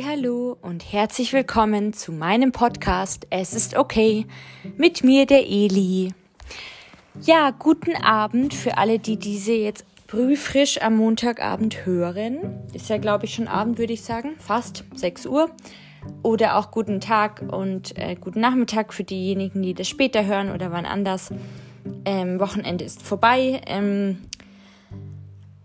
Hallo und herzlich willkommen zu meinem Podcast Es ist okay mit mir der Eli. Ja, guten Abend für alle, die diese jetzt brühfrisch am Montagabend hören. Ist ja glaube ich schon Abend, würde ich sagen, fast 6 Uhr. Oder auch guten Tag und äh, guten Nachmittag für diejenigen, die das später hören oder wann anders. Ähm, Wochenende ist vorbei. Ähm,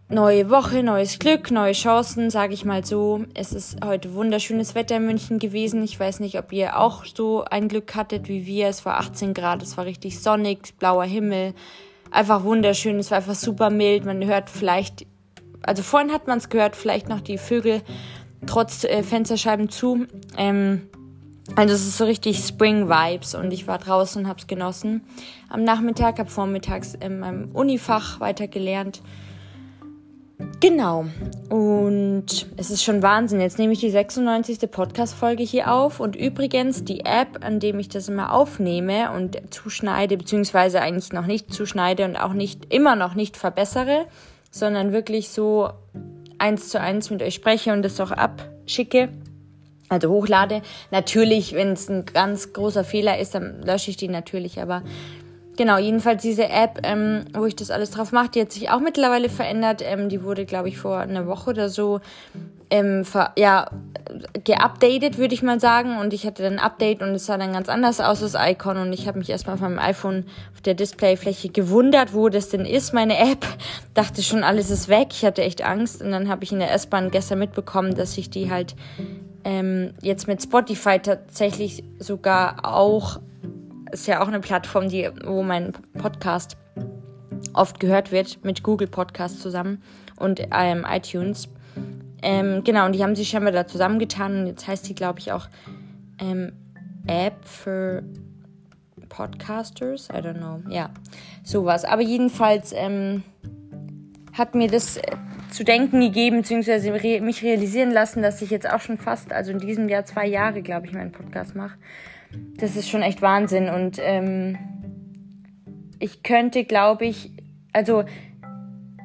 neue Woche, neues Glück, neue Chancen, sage ich mal so. Es ist heute wunderschönes Wetter in München gewesen. Ich weiß nicht, ob ihr auch so ein Glück hattet wie wir. Es war 18 Grad, es war richtig sonnig, blauer Himmel. Einfach wunderschön, es war einfach super mild. Man hört vielleicht, also vorhin hat man es gehört, vielleicht noch die Vögel trotz äh, Fensterscheiben zu. Ähm, also es ist so richtig Spring Vibes und ich war draußen und habe es genossen. Am Nachmittag, habe vormittags in meinem Unifach weiter gelernt Genau. Und es ist schon Wahnsinn. Jetzt nehme ich die 96. Podcast-Folge hier auf. Und übrigens, die App, an dem ich das immer aufnehme und zuschneide, beziehungsweise eigentlich noch nicht zuschneide und auch nicht, immer noch nicht verbessere, sondern wirklich so eins zu eins mit euch spreche und das auch abschicke, also hochlade. Natürlich, wenn es ein ganz großer Fehler ist, dann lösche ich die natürlich, aber Genau, jedenfalls diese App, ähm, wo ich das alles drauf mache, die hat sich auch mittlerweile verändert. Ähm, die wurde, glaube ich, vor einer Woche oder so ähm, ja, geupdatet, würde ich mal sagen. Und ich hatte dann ein Update und es sah dann ganz anders aus, das Icon. Und ich habe mich erstmal auf meinem iPhone auf der Displayfläche gewundert, wo das denn ist, meine App. Dachte schon, alles ist weg. Ich hatte echt Angst. Und dann habe ich in der S-Bahn gestern mitbekommen, dass ich die halt ähm, jetzt mit Spotify tatsächlich sogar auch ist ja auch eine Plattform, die, wo mein Podcast oft gehört wird, mit Google Podcast zusammen und ähm, iTunes. Ähm, genau, und die haben sich scheinbar da zusammengetan jetzt heißt die, glaube ich, auch ähm, App für Podcasters. I don't know. Ja, sowas. Aber jedenfalls ähm, hat mir das äh, zu denken gegeben, beziehungsweise mich realisieren lassen, dass ich jetzt auch schon fast, also in diesem Jahr zwei Jahre, glaube ich, meinen Podcast mache das ist schon echt Wahnsinn. Und ähm, ich könnte, glaube ich, also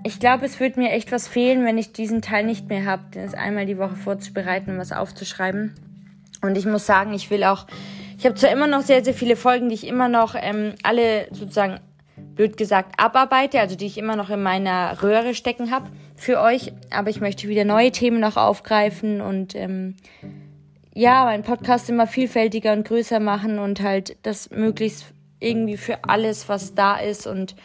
ich glaube, es würde mir echt was fehlen, wenn ich diesen Teil nicht mehr habe, das einmal die Woche vorzubereiten und was aufzuschreiben. Und ich muss sagen, ich will auch, ich habe zwar immer noch sehr, sehr viele Folgen, die ich immer noch ähm, alle sozusagen, blöd gesagt, abarbeite, also die ich immer noch in meiner Röhre stecken habe für euch, aber ich möchte wieder neue Themen noch aufgreifen und ähm, ja, meinen Podcast immer vielfältiger und größer machen und halt das möglichst irgendwie für alles, was da ist und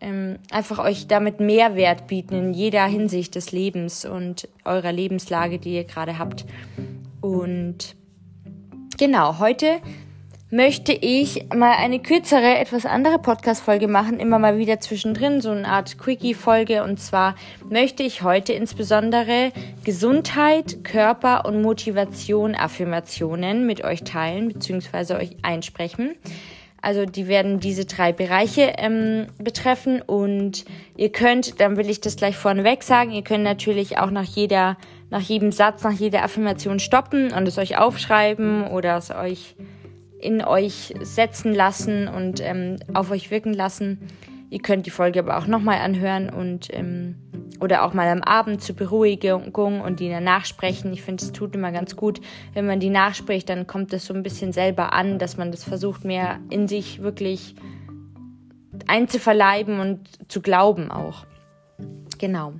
ähm, einfach euch damit Mehrwert bieten in jeder Hinsicht des Lebens und eurer Lebenslage, die ihr gerade habt. Und genau, heute möchte ich mal eine kürzere, etwas andere Podcast-Folge machen, immer mal wieder zwischendrin, so eine Art Quickie-Folge. Und zwar möchte ich heute insbesondere Gesundheit, Körper und Motivation Affirmationen mit euch teilen, beziehungsweise euch einsprechen. Also die werden diese drei Bereiche ähm, betreffen und ihr könnt, dann will ich das gleich vorneweg sagen, ihr könnt natürlich auch nach jeder, nach jedem Satz, nach jeder Affirmation stoppen und es euch aufschreiben oder es euch in euch setzen lassen und ähm, auf euch wirken lassen. Ihr könnt die Folge aber auch nochmal anhören und ähm, oder auch mal am Abend zur Beruhigung und die danach sprechen. Ich finde, es tut immer ganz gut, wenn man die nachspricht, dann kommt es so ein bisschen selber an, dass man das versucht, mehr in sich wirklich einzuverleiben und zu glauben auch. Genau.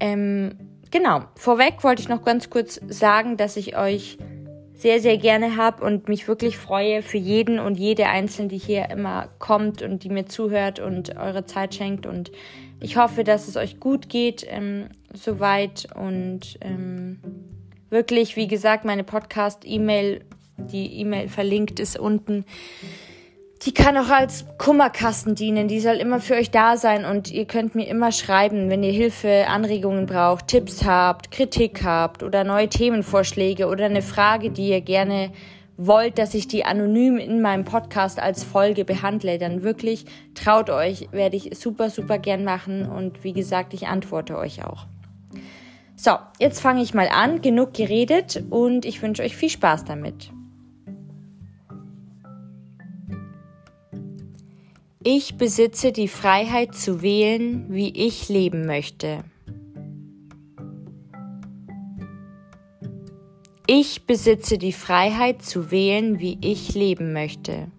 Ähm, genau. Vorweg wollte ich noch ganz kurz sagen, dass ich euch sehr, sehr gerne habe und mich wirklich freue für jeden und jede Einzelne, die hier immer kommt und die mir zuhört und eure Zeit schenkt. Und ich hoffe, dass es euch gut geht ähm, soweit. Und ähm, wirklich, wie gesagt, meine Podcast-E-Mail, die E-Mail verlinkt ist unten. Die kann auch als Kummerkasten dienen. Die soll immer für euch da sein und ihr könnt mir immer schreiben, wenn ihr Hilfe, Anregungen braucht, Tipps habt, Kritik habt oder neue Themenvorschläge oder eine Frage, die ihr gerne wollt, dass ich die anonym in meinem Podcast als Folge behandle, dann wirklich traut euch, werde ich super, super gern machen und wie gesagt, ich antworte euch auch. So, jetzt fange ich mal an, genug geredet und ich wünsche euch viel Spaß damit. Ich besitze die Freiheit zu wählen, wie ich leben möchte. Ich besitze die Freiheit zu wählen, wie ich leben möchte.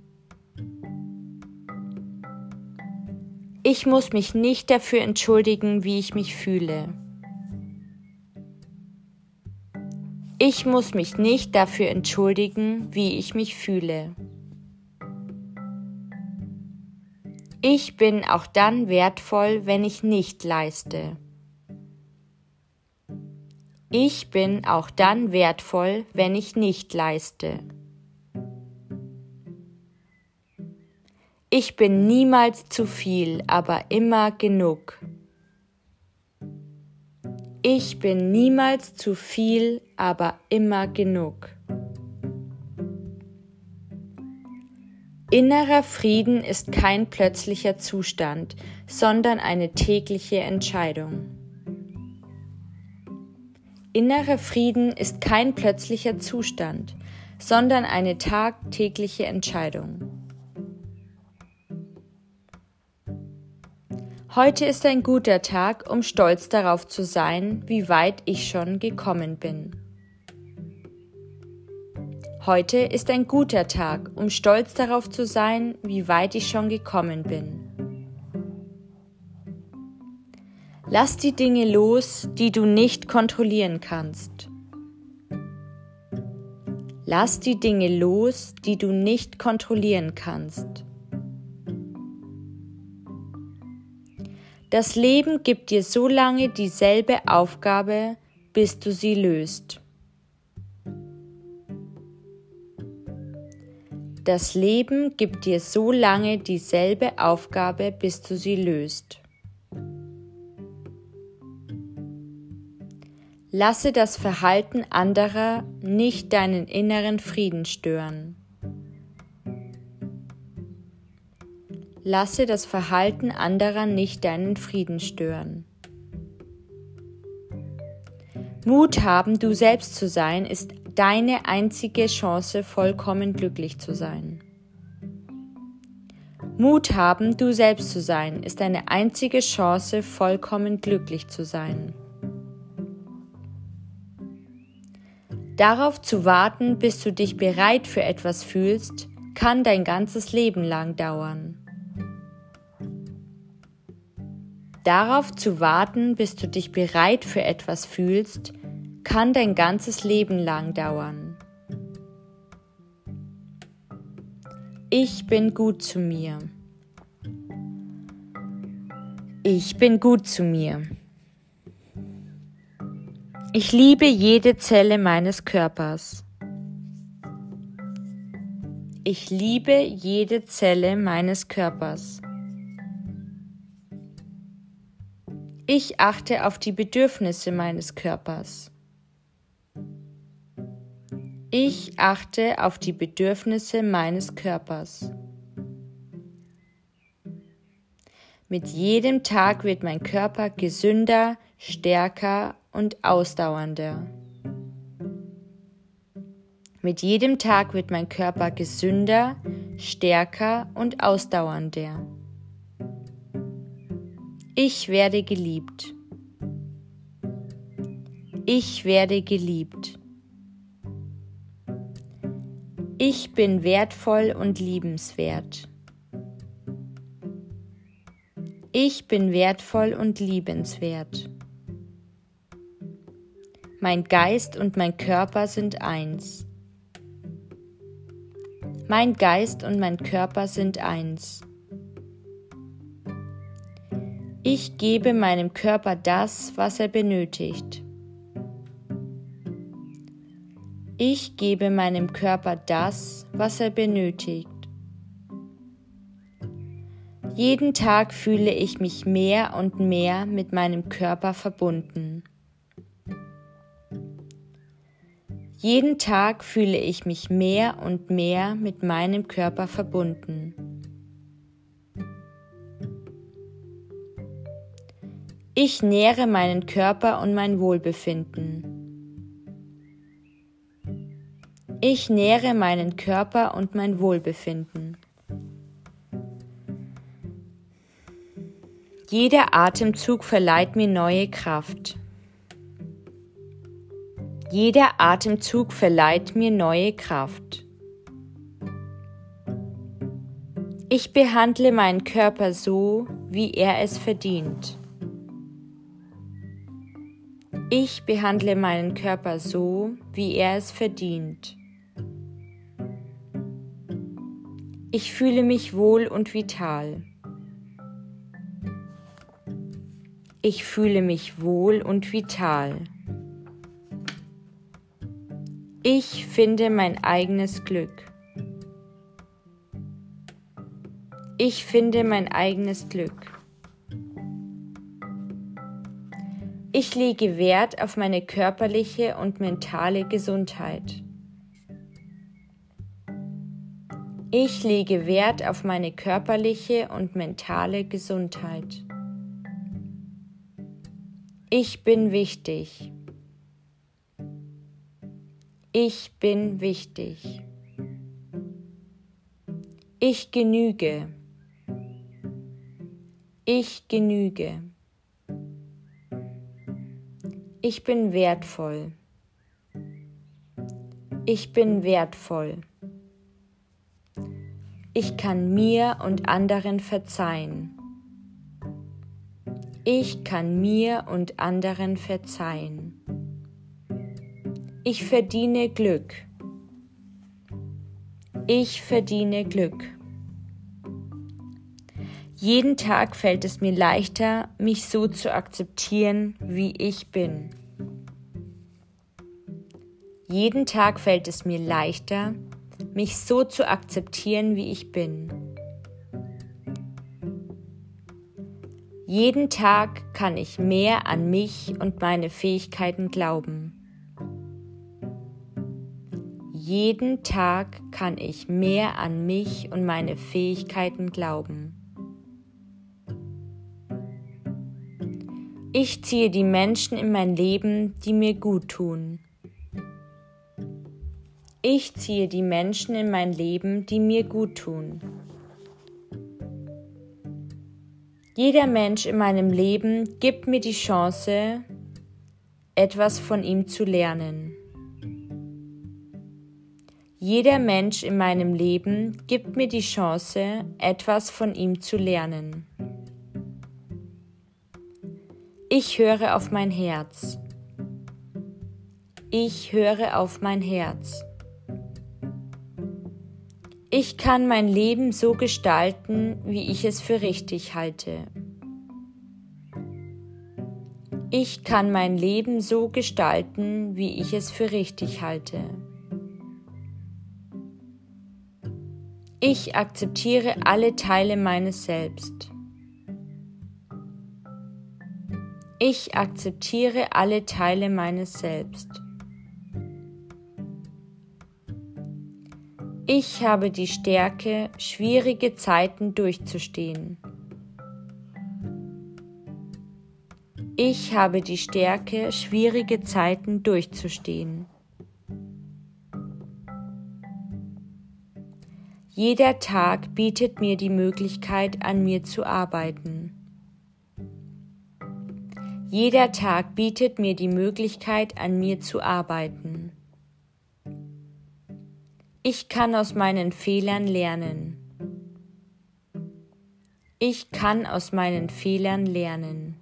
Ich muss mich nicht dafür entschuldigen, wie ich mich fühle. Ich muss mich nicht dafür entschuldigen, wie ich mich fühle. Ich bin auch dann wertvoll, wenn ich nicht leiste. Ich bin auch dann wertvoll, wenn ich nicht leiste. Ich bin niemals zu viel, aber immer genug. Ich bin niemals zu viel, aber immer genug. Innerer Frieden ist kein plötzlicher Zustand, sondern eine tägliche Entscheidung. Innerer Frieden ist kein plötzlicher Zustand, sondern eine tagtägliche Entscheidung. Heute ist ein guter Tag, um stolz darauf zu sein, wie weit ich schon gekommen bin. Heute ist ein guter Tag, um stolz darauf zu sein, wie weit ich schon gekommen bin. Lass die Dinge los, die du nicht kontrollieren kannst. Lass die Dinge los, die du nicht kontrollieren kannst. Das Leben gibt dir so lange dieselbe Aufgabe, bis du sie löst. Das Leben gibt dir so lange dieselbe Aufgabe, bis du sie löst. Lasse das Verhalten anderer nicht deinen inneren Frieden stören. Lasse das Verhalten anderer nicht deinen Frieden stören. Mut haben, du selbst zu sein, ist deine einzige Chance, vollkommen glücklich zu sein. Mut haben, du selbst zu sein, ist deine einzige Chance, vollkommen glücklich zu sein. Darauf zu warten, bis du dich bereit für etwas fühlst, kann dein ganzes Leben lang dauern. Darauf zu warten, bis du dich bereit für etwas fühlst, kann dein ganzes Leben lang dauern. Ich bin gut zu mir. Ich bin gut zu mir. Ich liebe jede Zelle meines Körpers. Ich liebe jede Zelle meines Körpers. Ich achte auf die Bedürfnisse meines Körpers. Ich achte auf die Bedürfnisse meines Körpers. Mit jedem Tag wird mein Körper gesünder, stärker und ausdauernder. Mit jedem Tag wird mein Körper gesünder, stärker und ausdauernder. Ich werde geliebt. Ich werde geliebt. Ich bin wertvoll und liebenswert. Ich bin wertvoll und liebenswert. Mein Geist und mein Körper sind eins. Mein Geist und mein Körper sind eins. Ich gebe meinem Körper das, was er benötigt. Ich gebe meinem Körper das, was er benötigt. Jeden Tag fühle ich mich mehr und mehr mit meinem Körper verbunden. Jeden Tag fühle ich mich mehr und mehr mit meinem Körper verbunden. Ich nähre meinen Körper und mein Wohlbefinden. Ich nähre meinen Körper und mein Wohlbefinden. Jeder Atemzug verleiht mir neue Kraft. Jeder Atemzug verleiht mir neue Kraft. Ich behandle meinen Körper so, wie er es verdient. Ich behandle meinen Körper so, wie er es verdient. Ich fühle mich wohl und vital. Ich fühle mich wohl und vital. Ich finde mein eigenes Glück. Ich finde mein eigenes Glück. Ich lege Wert auf meine körperliche und mentale Gesundheit. Ich lege Wert auf meine körperliche und mentale Gesundheit. Ich bin wichtig. Ich bin wichtig. Ich genüge. Ich genüge. Ich bin wertvoll. Ich bin wertvoll. Ich kann mir und anderen verzeihen. Ich kann mir und anderen verzeihen. Ich verdiene Glück. Ich verdiene Glück. Jeden Tag fällt es mir leichter, mich so zu akzeptieren, wie ich bin. Jeden Tag fällt es mir leichter, mich so zu akzeptieren, wie ich bin. Jeden Tag kann ich mehr an mich und meine Fähigkeiten glauben. Jeden Tag kann ich mehr an mich und meine Fähigkeiten glauben. Ich ziehe die Menschen in mein Leben, die mir gut tun. Ich ziehe die Menschen in mein Leben, die mir gut tun. Jeder Mensch in meinem Leben gibt mir die Chance, etwas von ihm zu lernen. Jeder Mensch in meinem Leben gibt mir die Chance, etwas von ihm zu lernen. Ich höre auf mein Herz. Ich höre auf mein Herz. Ich kann mein Leben so gestalten, wie ich es für richtig halte. Ich kann mein Leben so gestalten, wie ich es für richtig halte. Ich akzeptiere alle Teile meines Selbst. Ich akzeptiere alle Teile meines Selbst. Ich habe die Stärke, schwierige Zeiten durchzustehen. Ich habe die Stärke, schwierige Zeiten durchzustehen. Jeder Tag bietet mir die Möglichkeit, an mir zu arbeiten. Jeder Tag bietet mir die Möglichkeit, an mir zu arbeiten. Ich kann aus meinen Fehlern lernen. Ich kann aus meinen Fehlern lernen.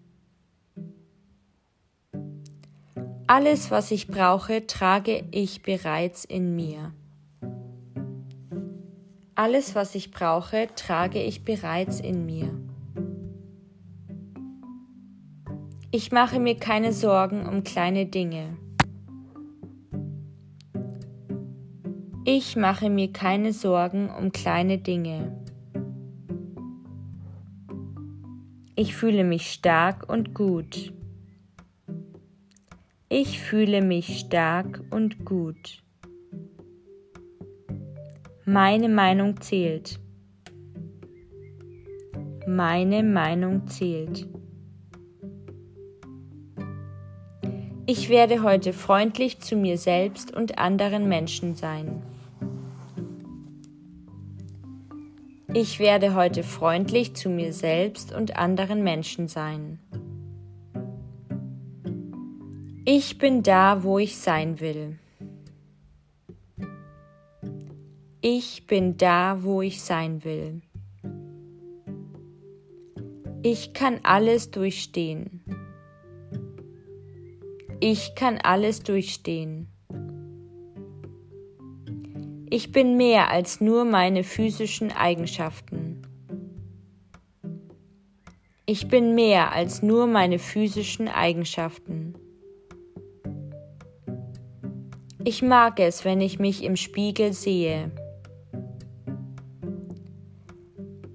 Alles, was ich brauche, trage ich bereits in mir. Alles, was ich brauche, trage ich bereits in mir. Ich mache mir keine Sorgen um kleine Dinge. Ich mache mir keine Sorgen um kleine Dinge. Ich fühle mich stark und gut. Ich fühle mich stark und gut. Meine Meinung zählt. Meine Meinung zählt. Ich werde heute freundlich zu mir selbst und anderen Menschen sein. Ich werde heute freundlich zu mir selbst und anderen Menschen sein. Ich bin da, wo ich sein will. Ich bin da, wo ich sein will. Ich kann alles durchstehen. Ich kann alles durchstehen. Ich bin mehr als nur meine physischen Eigenschaften. Ich bin mehr als nur meine physischen Eigenschaften. Ich mag es, wenn ich mich im Spiegel sehe.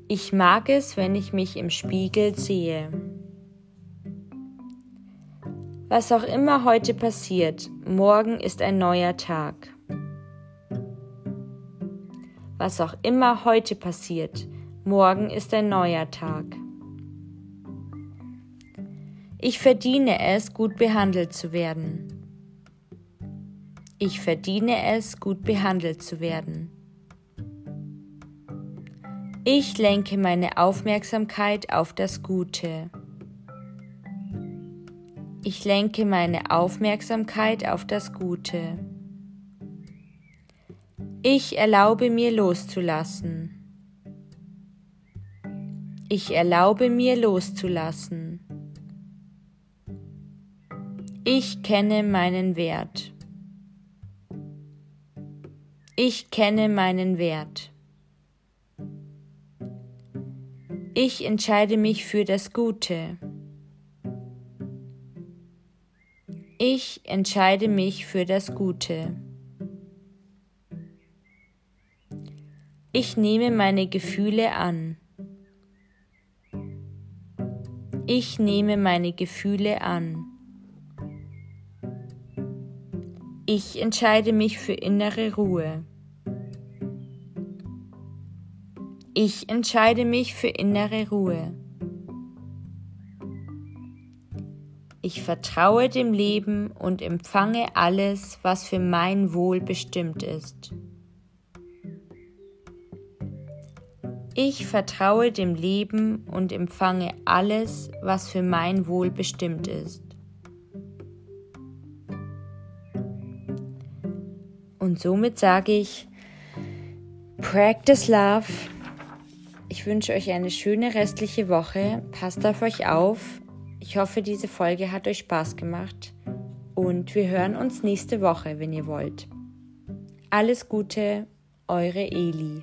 Ich mag es, wenn ich mich im Spiegel sehe. Was auch immer heute passiert, morgen ist ein neuer Tag. Was auch immer heute passiert, morgen ist ein neuer Tag. Ich verdiene es, gut behandelt zu werden. Ich verdiene es, gut behandelt zu werden. Ich lenke meine Aufmerksamkeit auf das Gute. Ich lenke meine Aufmerksamkeit auf das Gute. Ich erlaube mir loszulassen. Ich erlaube mir loszulassen. Ich kenne meinen Wert. Ich kenne meinen Wert. Ich entscheide mich für das Gute. Ich entscheide mich für das Gute. Ich nehme meine Gefühle an. Ich nehme meine Gefühle an. Ich entscheide mich für innere Ruhe. Ich entscheide mich für innere Ruhe. Ich vertraue dem Leben und empfange alles, was für mein Wohl bestimmt ist. Ich vertraue dem Leben und empfange alles, was für mein Wohl bestimmt ist. Und somit sage ich, Practice Love. Ich wünsche euch eine schöne restliche Woche. Passt auf euch auf. Ich hoffe, diese Folge hat euch Spaß gemacht. Und wir hören uns nächste Woche, wenn ihr wollt. Alles Gute, eure Eli.